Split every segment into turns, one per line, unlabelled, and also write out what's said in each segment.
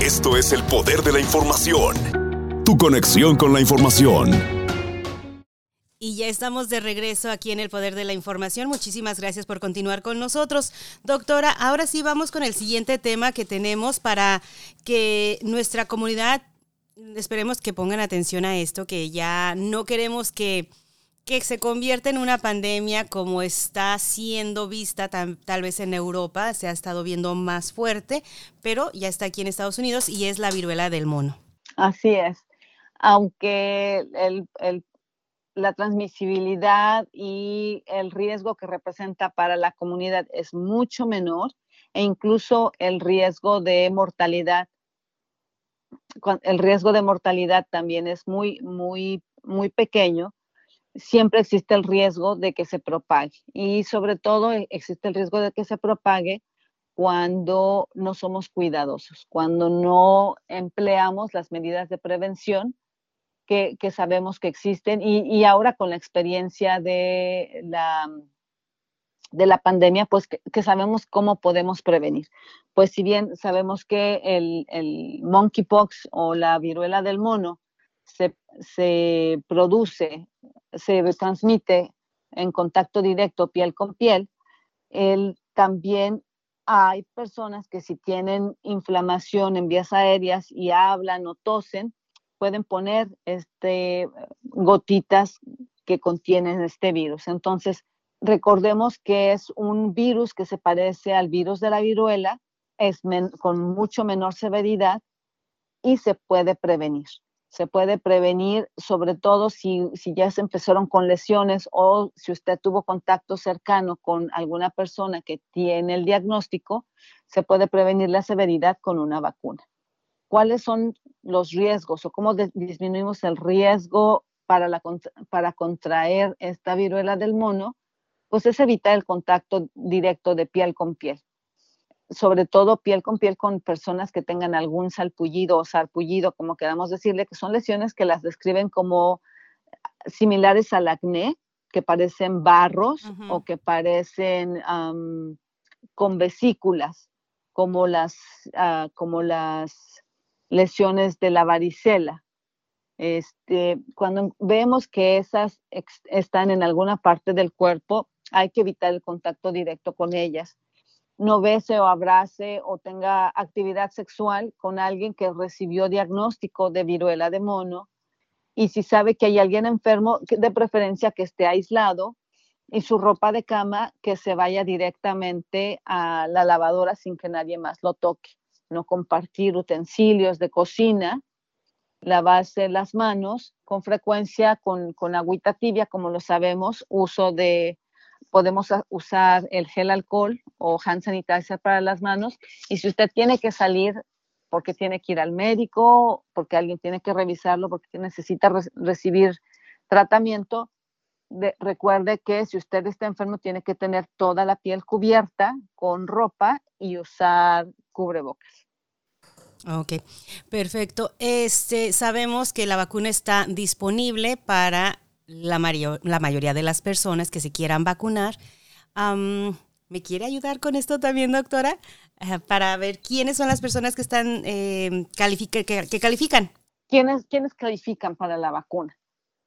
Esto es el poder de la información. Tu conexión con la información.
Y ya estamos de regreso aquí en el Poder de la Información. Muchísimas gracias por continuar con nosotros. Doctora, ahora sí vamos con el siguiente tema que tenemos para que nuestra comunidad, esperemos que pongan atención a esto, que ya no queremos que que se convierte en una pandemia como está siendo vista tal vez en Europa, se ha estado viendo más fuerte, pero ya está aquí en Estados Unidos y es la viruela del mono.
Así es. Aunque la transmisibilidad y el riesgo que representa para la comunidad es mucho menor e incluso el riesgo de mortalidad el riesgo de mortalidad también es muy muy muy pequeño siempre existe el riesgo de que se propague y sobre todo e, existe el riesgo de que se propague cuando no somos cuidadosos, cuando no empleamos las medidas de prevención que, sabemos que existen y, ahora con la experiencia de la, de la pandemia, pues que, sabemos cómo podemos prevenir. Pues si bien sabemos que el, el monkeypox o la viruela del mono se, se produce se transmite en contacto directo piel con piel, el, también hay personas que si tienen inflamación en vías aéreas y hablan o tosen, pueden poner este, gotitas que contienen este virus. Entonces, recordemos que es un virus que se parece al virus de la viruela, es con mucho menor severidad y se puede prevenir se puede prevenir, sobre todo si, ya se empezaron con lesiones o si usted tuvo contacto cercano con alguna persona que tiene el diagnóstico, se puede prevenir la severidad con una vacuna. ¿Cuáles son los riesgos o cómo disminuimos el riesgo para, la, para contraer esta viruela del mono? Pues es evitar el contacto directo de piel con piel sobre todo piel con piel con personas que tengan algún salpullido o sarpullido, como queramos decirle, que son lesiones que las describen como similares al acné, que parecen barros o que parecen con vesículas, como las, ah, como las lesiones de la varicela. Este, cuando vemos que esas están en alguna parte del cuerpo, hay que evitar el contacto directo con ellas no bese o abrace o tenga actividad sexual con alguien que recibió diagnóstico de viruela de mono. Y si sabe que hay alguien enfermo, de preferencia que esté aislado y su ropa de cama que se vaya directamente a la lavadora sin que nadie más lo toque. No compartir utensilios de cocina, lavarse las manos con frecuencia con, con agüita tibia, como lo sabemos, uso de podemos usar el gel alcohol o hand sanitizer para las manos. Y si usted tiene que salir porque tiene que ir al médico, porque alguien tiene que revisarlo, porque necesita recibir tratamiento, recuerde que si usted está enfermo tiene que tener toda la piel cubierta con ropa y usar cubrebocas.
Ok, perfecto. Este, sabemos que la vacuna está disponible para la, la mayoría de las personas que se quieran vacunar. ¿Me quiere ayudar con esto también, doctora? para ver quiénes son las personas que están eh, que, califican.
¿Quiénes, ¿Quiénes califican para la vacuna?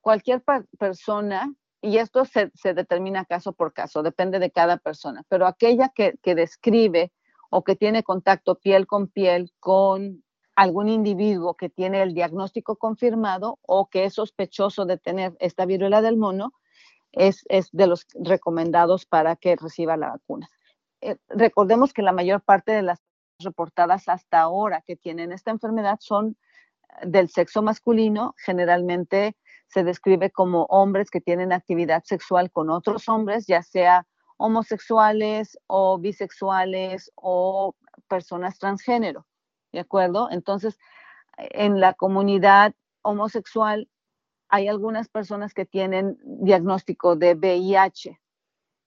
Cualquier persona, y esto se, se, determina caso por caso, depende de cada persona, pero aquella que, que describe o que tiene contacto piel con piel con algún individuo que tiene el diagnóstico confirmado o que es sospechoso de tener esta viruela del mono, es, de los recomendados para que reciba la vacuna. Eh, recordemos que la mayor parte de las reportadas hasta ahora que tienen esta enfermedad son eh, del sexo masculino, generalmente se describe como hombres que tienen actividad sexual con otros hombres, ya sea homosexuales o bisexuales o personas transgénero. ¿De acuerdo? Entonces, en la comunidad homosexual hay algunas personas que tienen diagnóstico de VIH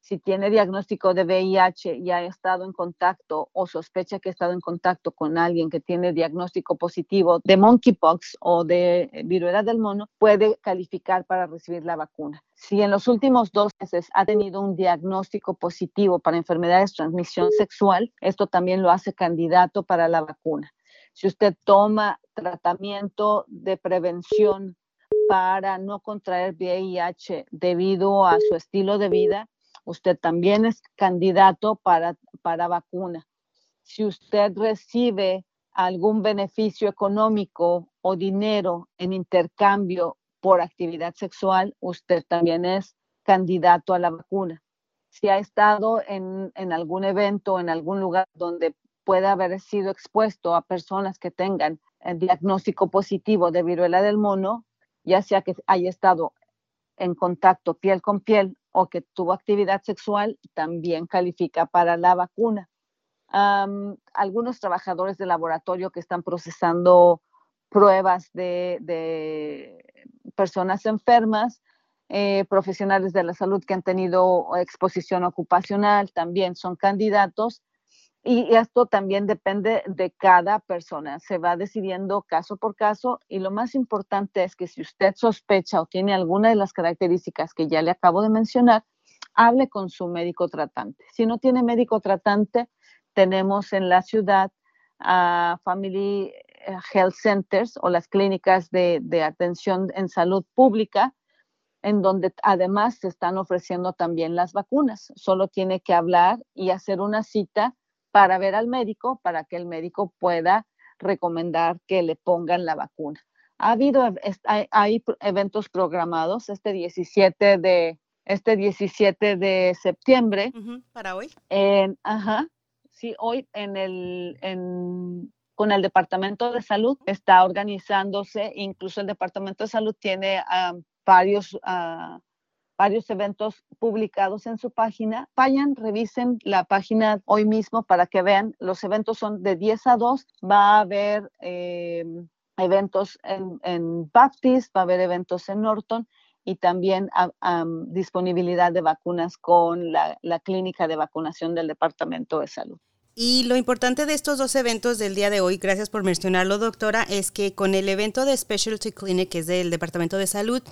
si tiene diagnóstico de VIH y ha estado en contacto o sospecha que ha estado en contacto con alguien que tiene diagnóstico positivo de monkeypox o de viruela del mono, puede calificar para recibir la vacuna. Si en los últimos dos meses ha tenido un diagnóstico positivo para enfermedades de transmisión sexual, esto también lo hace candidato para la vacuna. Si usted toma tratamiento de prevención para no contraer VIH debido a su estilo de vida, usted también es candidato para, para vacuna. Si usted recibe algún beneficio económico o dinero en intercambio por actividad sexual, usted también es candidato a la vacuna. Si ha estado en, en algún evento, en algún lugar donde pueda haber sido expuesto a personas que tengan el diagnóstico positivo de viruela del mono, ya sea que haya estado en contacto piel con piel o que tuvo actividad sexual, también califica para la vacuna. algunos trabajadores de laboratorio que están procesando pruebas de, personas enfermas, eh, profesionales de la salud que han tenido exposición ocupacional, también son candidatos y esto también depende de cada persona. Se va decidiendo caso por caso y lo más importante es que si usted sospecha o tiene alguna de las características que ya le acabo de mencionar, hable con su médico tratante. Si no tiene médico tratante, tenemos en la ciudad Family eh, Health Centers o las clínicas de, de atención en salud pública, en donde además se están ofreciendo también las vacunas. Solo tiene que hablar y hacer una cita para ver al médico, para que el médico pueda recomendar que le pongan la vacuna. Ha habido, hay, eventos programados este 17 de, este 17 de septiembre.
¿Para hoy?
ajá, sí, hoy en el, con el Departamento de Salud está organizándose, incluso el Departamento de Salud tiene ah, varios uh, varios eventos publicados en su página. Vayan, revisen la página hoy mismo para que vean. Los eventos son de 10 a 2. Va a haber eh, eventos en, Baptist, va a haber eventos en Norton y también disponibilidad de vacunas con la, la clínica de vacunación del Departamento de Salud.
Y lo importante de estos dos eventos del día de hoy, gracias por mencionarlo, doctora, es que con el evento de Specialty Clinic, que es del Departamento de Salud,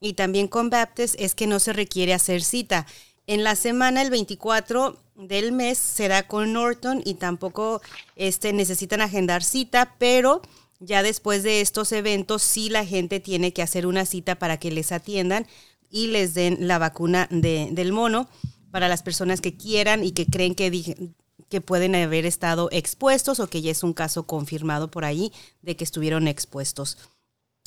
y también con Baptist es que no se requiere hacer cita. En la semana, el 24 del mes, será con Norton y tampoco este, necesitan agendar cita, pero ya después de estos eventos sí la gente tiene que hacer una cita para que les atiendan y les den la vacuna de, del mono para las personas que quieran y que creen que, que pueden haber estado expuestos o que ya es un caso confirmado por ahí de que estuvieron expuestos.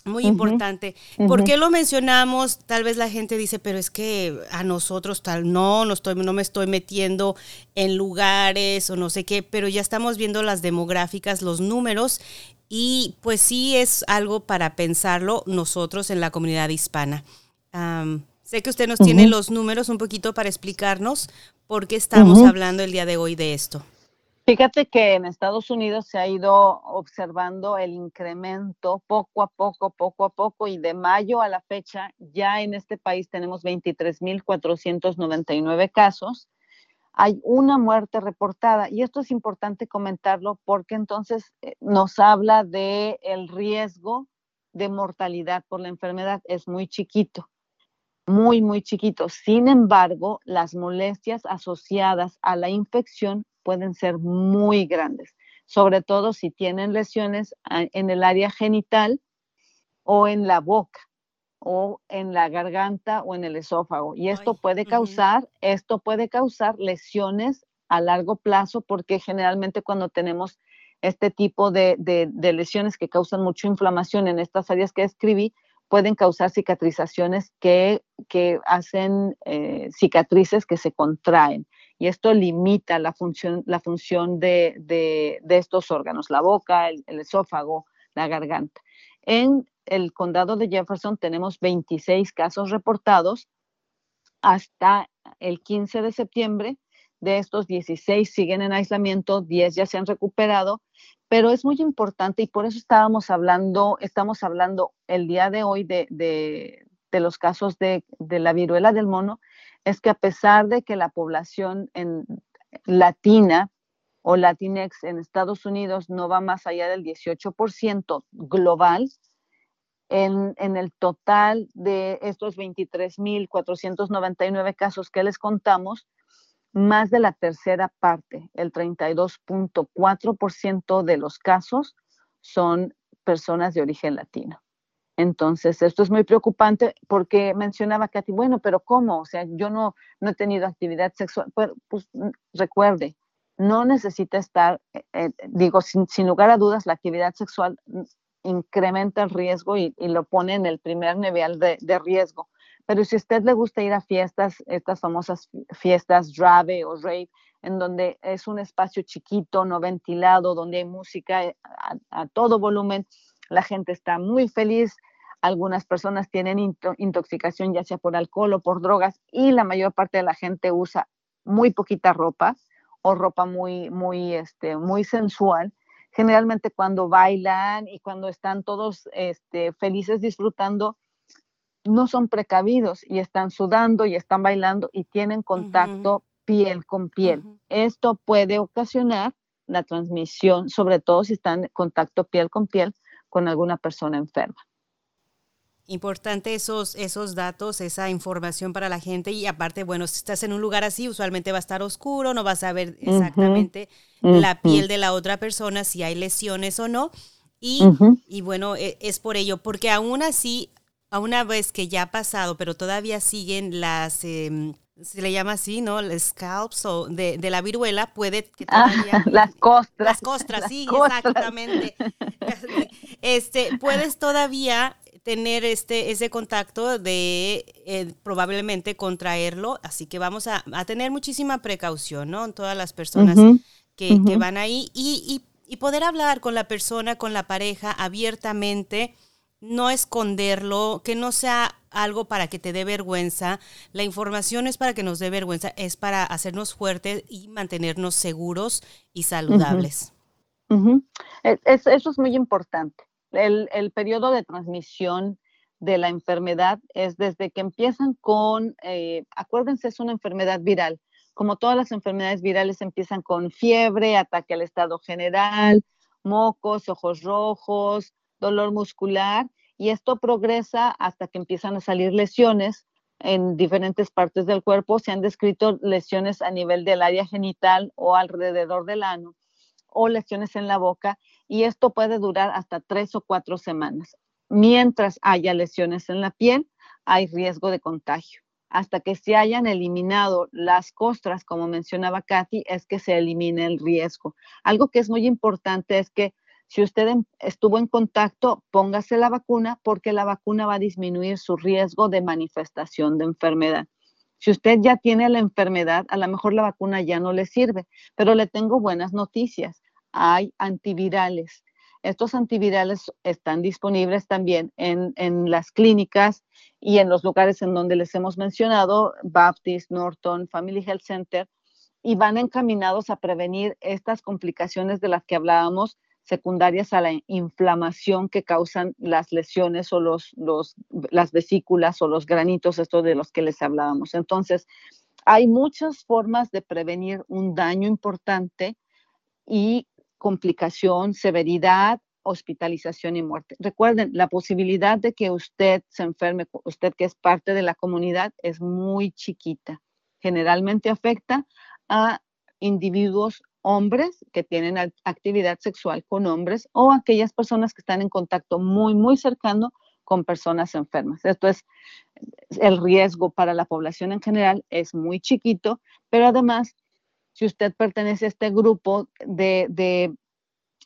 Muy importante. ¿Por qué lo mencionamos? Tal vez la gente dice, pero es que a nosotros tal, no, no, estoy, no me estoy metiendo en lugares o no sé qué, pero ya estamos viendo las demográficas, los números, y pues sí es algo para pensarlo nosotros en la comunidad hispana. sé que usted nos tiene los números un poquito para explicarnos por qué estamos hablando el día de hoy de esto.
Fíjate que en Estados Unidos se ha ido observando el incremento poco a poco, poco a poco, y de mayo a la fecha ya en este país tenemos 23.499 casos. Hay una muerte reportada y esto es importante comentarlo porque entonces eh, nos habla de el riesgo de mortalidad por la enfermedad es muy chiquito muy, muy chiquito. Sin embargo, las molestias asociadas a la infección pueden ser muy grandes, sobre todo si tienen lesiones ah, en el área genital o en la boca o en la garganta o en el esófago. Y esto puede causar, esto puede causar lesiones a largo plazo porque generalmente cuando tenemos este tipo de, de lesiones que causan mucha inflamación en estas áreas que escribí, pueden causar cicatrizaciones que, hacen eh, cicatrices que se contraen. Y esto limita la función, la función de, estos órganos, la boca, el, esófago, la garganta. En el condado de Jefferson tenemos 26 casos reportados hasta el 15 de septiembre. De estos 16 siguen en aislamiento, 10 ya se han recuperado pero es muy importante y por eso estábamos hablando, estamos hablando el día de hoy de, los casos de, la viruela del mono. Es que a pesar de que la población en latina o Latinex en Estados Unidos no va más allá del 18% global, en, en, el total de estos 23.499 casos que les contamos, más de la tercera parte, el 32.4% de los casos son personas de origen latino. Entonces, esto es muy preocupante porque mencionaba Katy, bueno, pero ¿cómo? O sea, yo no, no he tenido actividad sexual. Pues, pues recuerde, no necesita estar, eh, eh, digo, sin, lugar a dudas, la actividad sexual incrementa el riesgo y, lo pone en el primer nivel de, de, riesgo. Pero si a usted le gusta ir a fiestas, estas famosas fiestas rave o rave, en donde es un espacio chiquito, no ventilado, donde hay música eh, a, todo volumen, la gente está muy feliz, algunas personas tienen intoxicación ya sea por alcohol o por drogas y la mayor parte de la gente usa muy poquita ropa o ropa muy, muy, este, muy sensual. Generalmente cuando bailan y cuando están todos este, felices disfrutando, no son precavidos y están sudando y están bailando y tienen contacto piel con piel. Esto puede ocasionar la transmisión, sobre todo si están en contacto piel con piel con alguna persona enferma.
Importante esos, esos datos, esa información para la gente y aparte, bueno, si estás en un lugar así, usualmente va a estar oscuro, no vas a ver exactamente la piel de la otra persona, si hay lesiones o no. Y, y bueno, e, es por ello, porque aún así, a una vez que ya ha pasado, pero todavía siguen las, em, se le llama así, ¿no? Scalps o de, de la viruela, puede que
ah, todavía... las costras.
Las costras, sí, exactamente. Este, puedes todavía tener este, ese contacto de eh, probablemente contraerlo, así que vamos a, tener muchísima precaución, ¿no? Todas las personas que, que, van ahí y, y, y poder hablar con la persona, con la pareja abiertamente, no esconderlo, que no sea algo para que te dé vergüenza. La información es para que nos dé vergüenza, es para hacernos fuertes y mantenernos seguros y saludables.
Eso es muy importante. El, periodo de transmisión de la enfermedad es desde que empiezan con, eh, acuérdense, es una enfermedad viral. Como todas las enfermedades virales empiezan con fiebre, ataque al estado general, mocos, ojos rojos, dolor muscular y esto progresa hasta que empiezan a salir lesiones en diferentes partes del cuerpo. Se han descrito lesiones a nivel del área genital o alrededor del ano o lesiones en la boca y esto puede durar hasta tres o cuatro semanas. Mientras haya lesiones en la piel, hay riesgo de contagio. Hasta que se hayan eliminado las costras, como mencionaba Katy, es que se elimine el riesgo. Algo que es muy importante es que si usted estuvo en contacto, póngase la vacuna porque la vacuna va a disminuir su riesgo de manifestación de enfermedad. Si usted ya tiene la enfermedad, a lo mejor la vacuna ya no le sirve, pero le tengo buenas noticias. Hay antivirales. Estos antivirales están disponibles también en, en, las clínicas y en los lugares en donde les hemos mencionado, Baptist, Norton, Family Health Center, y van encaminados a prevenir estas complicaciones de las que hablábamos, secundarias a la inflamación que causan las lesiones o los, las vesículas o los granitos, estos de los que les hablábamos. Entonces, hay muchas formas de prevenir un daño importante y complicación, severidad, hospitalización y muerte. Recuerden, la posibilidad de que usted se enferme, usted que es parte de la comunidad, es muy chiquita. Generalmente afecta a individuos hombres que tienen actividad sexual con hombres o aquellas personas que están en contacto muy, muy cercano con personas enfermas. Esto es, el riesgo para la población en general es muy chiquito, pero además, si usted pertenece a este grupo de, de,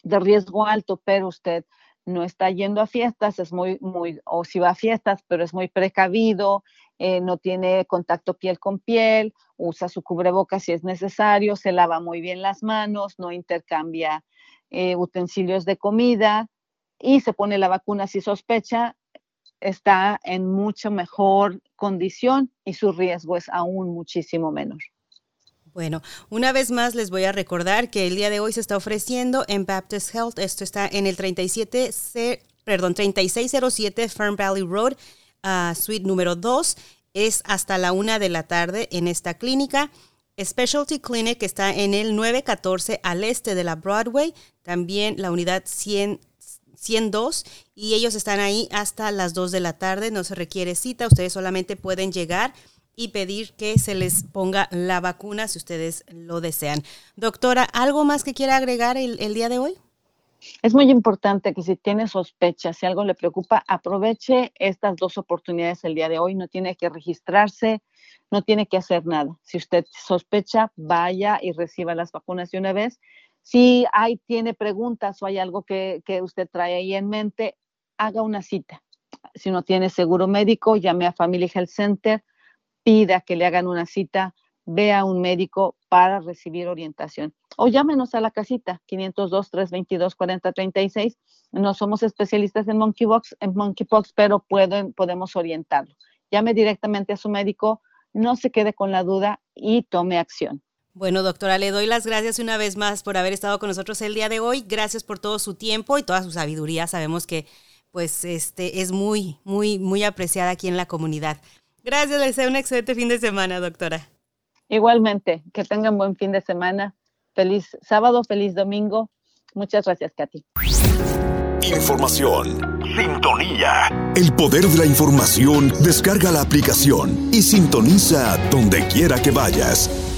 de riesgo alto, pero usted no está yendo a fiestas, es muy, muy, o si va a fiestas, pero es muy precavido, eh, no tiene contacto piel con piel, usa su cubrebocas si es necesario, se lava muy bien las manos, no intercambia eh, utensilios de comida y se pone la vacuna si sospecha, está en mucho mejor condición y su riesgo es aún muchísimo menor.
Bueno, una vez más les voy a recordar que el día de hoy se está ofreciendo en Baptist Health. Esto está en el 37, perdón, 3607 Fern Valley Road, uh, suite número 2. es hasta la una de la tarde en esta clínica. Specialty Clinic está en el 914 al este de la Broadway, también la unidad 100, 102 y ellos están ahí hasta las 2 de la tarde, no se requiere cita, ustedes solamente pueden llegar y pedir que se les ponga la vacuna si ustedes lo desean. Doctora, ¿algo más que quiera agregar el, día de hoy?
Es muy importante que si tiene sospecha, si algo le preocupa, aproveche estas dos oportunidades el día de hoy. No tiene que registrarse, no tiene que hacer nada. Si usted sospecha, vaya y reciba las vacunas de una vez. Si hay, tiene preguntas o hay algo que, que usted trae ahí en mente, haga una cita. Si no tiene seguro médico, llame a Family Health Center, pida que le hagan una cita, vea a un médico para recibir orientación. O llámenos a la casita 502-322-4036. No somos especialistas en monkeypox, en monkeypox, pero podemos orientarlo. Llame directamente a su médico, no se quede con la duda y tome acción.
Bueno, doctora, le doy las gracias una vez más por haber estado con nosotros el día de hoy. Gracias por todo su tiempo y toda su sabiduría. Sabemos que pues este es muy muy muy apreciada aquí en la comunidad. Gracias, les deseo un excelente fin de semana, doctora.
Igualmente, que tengan buen fin de semana. Feliz sábado, feliz domingo. Muchas gracias, Katy.
Información. Sintonía. El poder de la información. Descarga la aplicación y sintoniza donde quiera que vayas.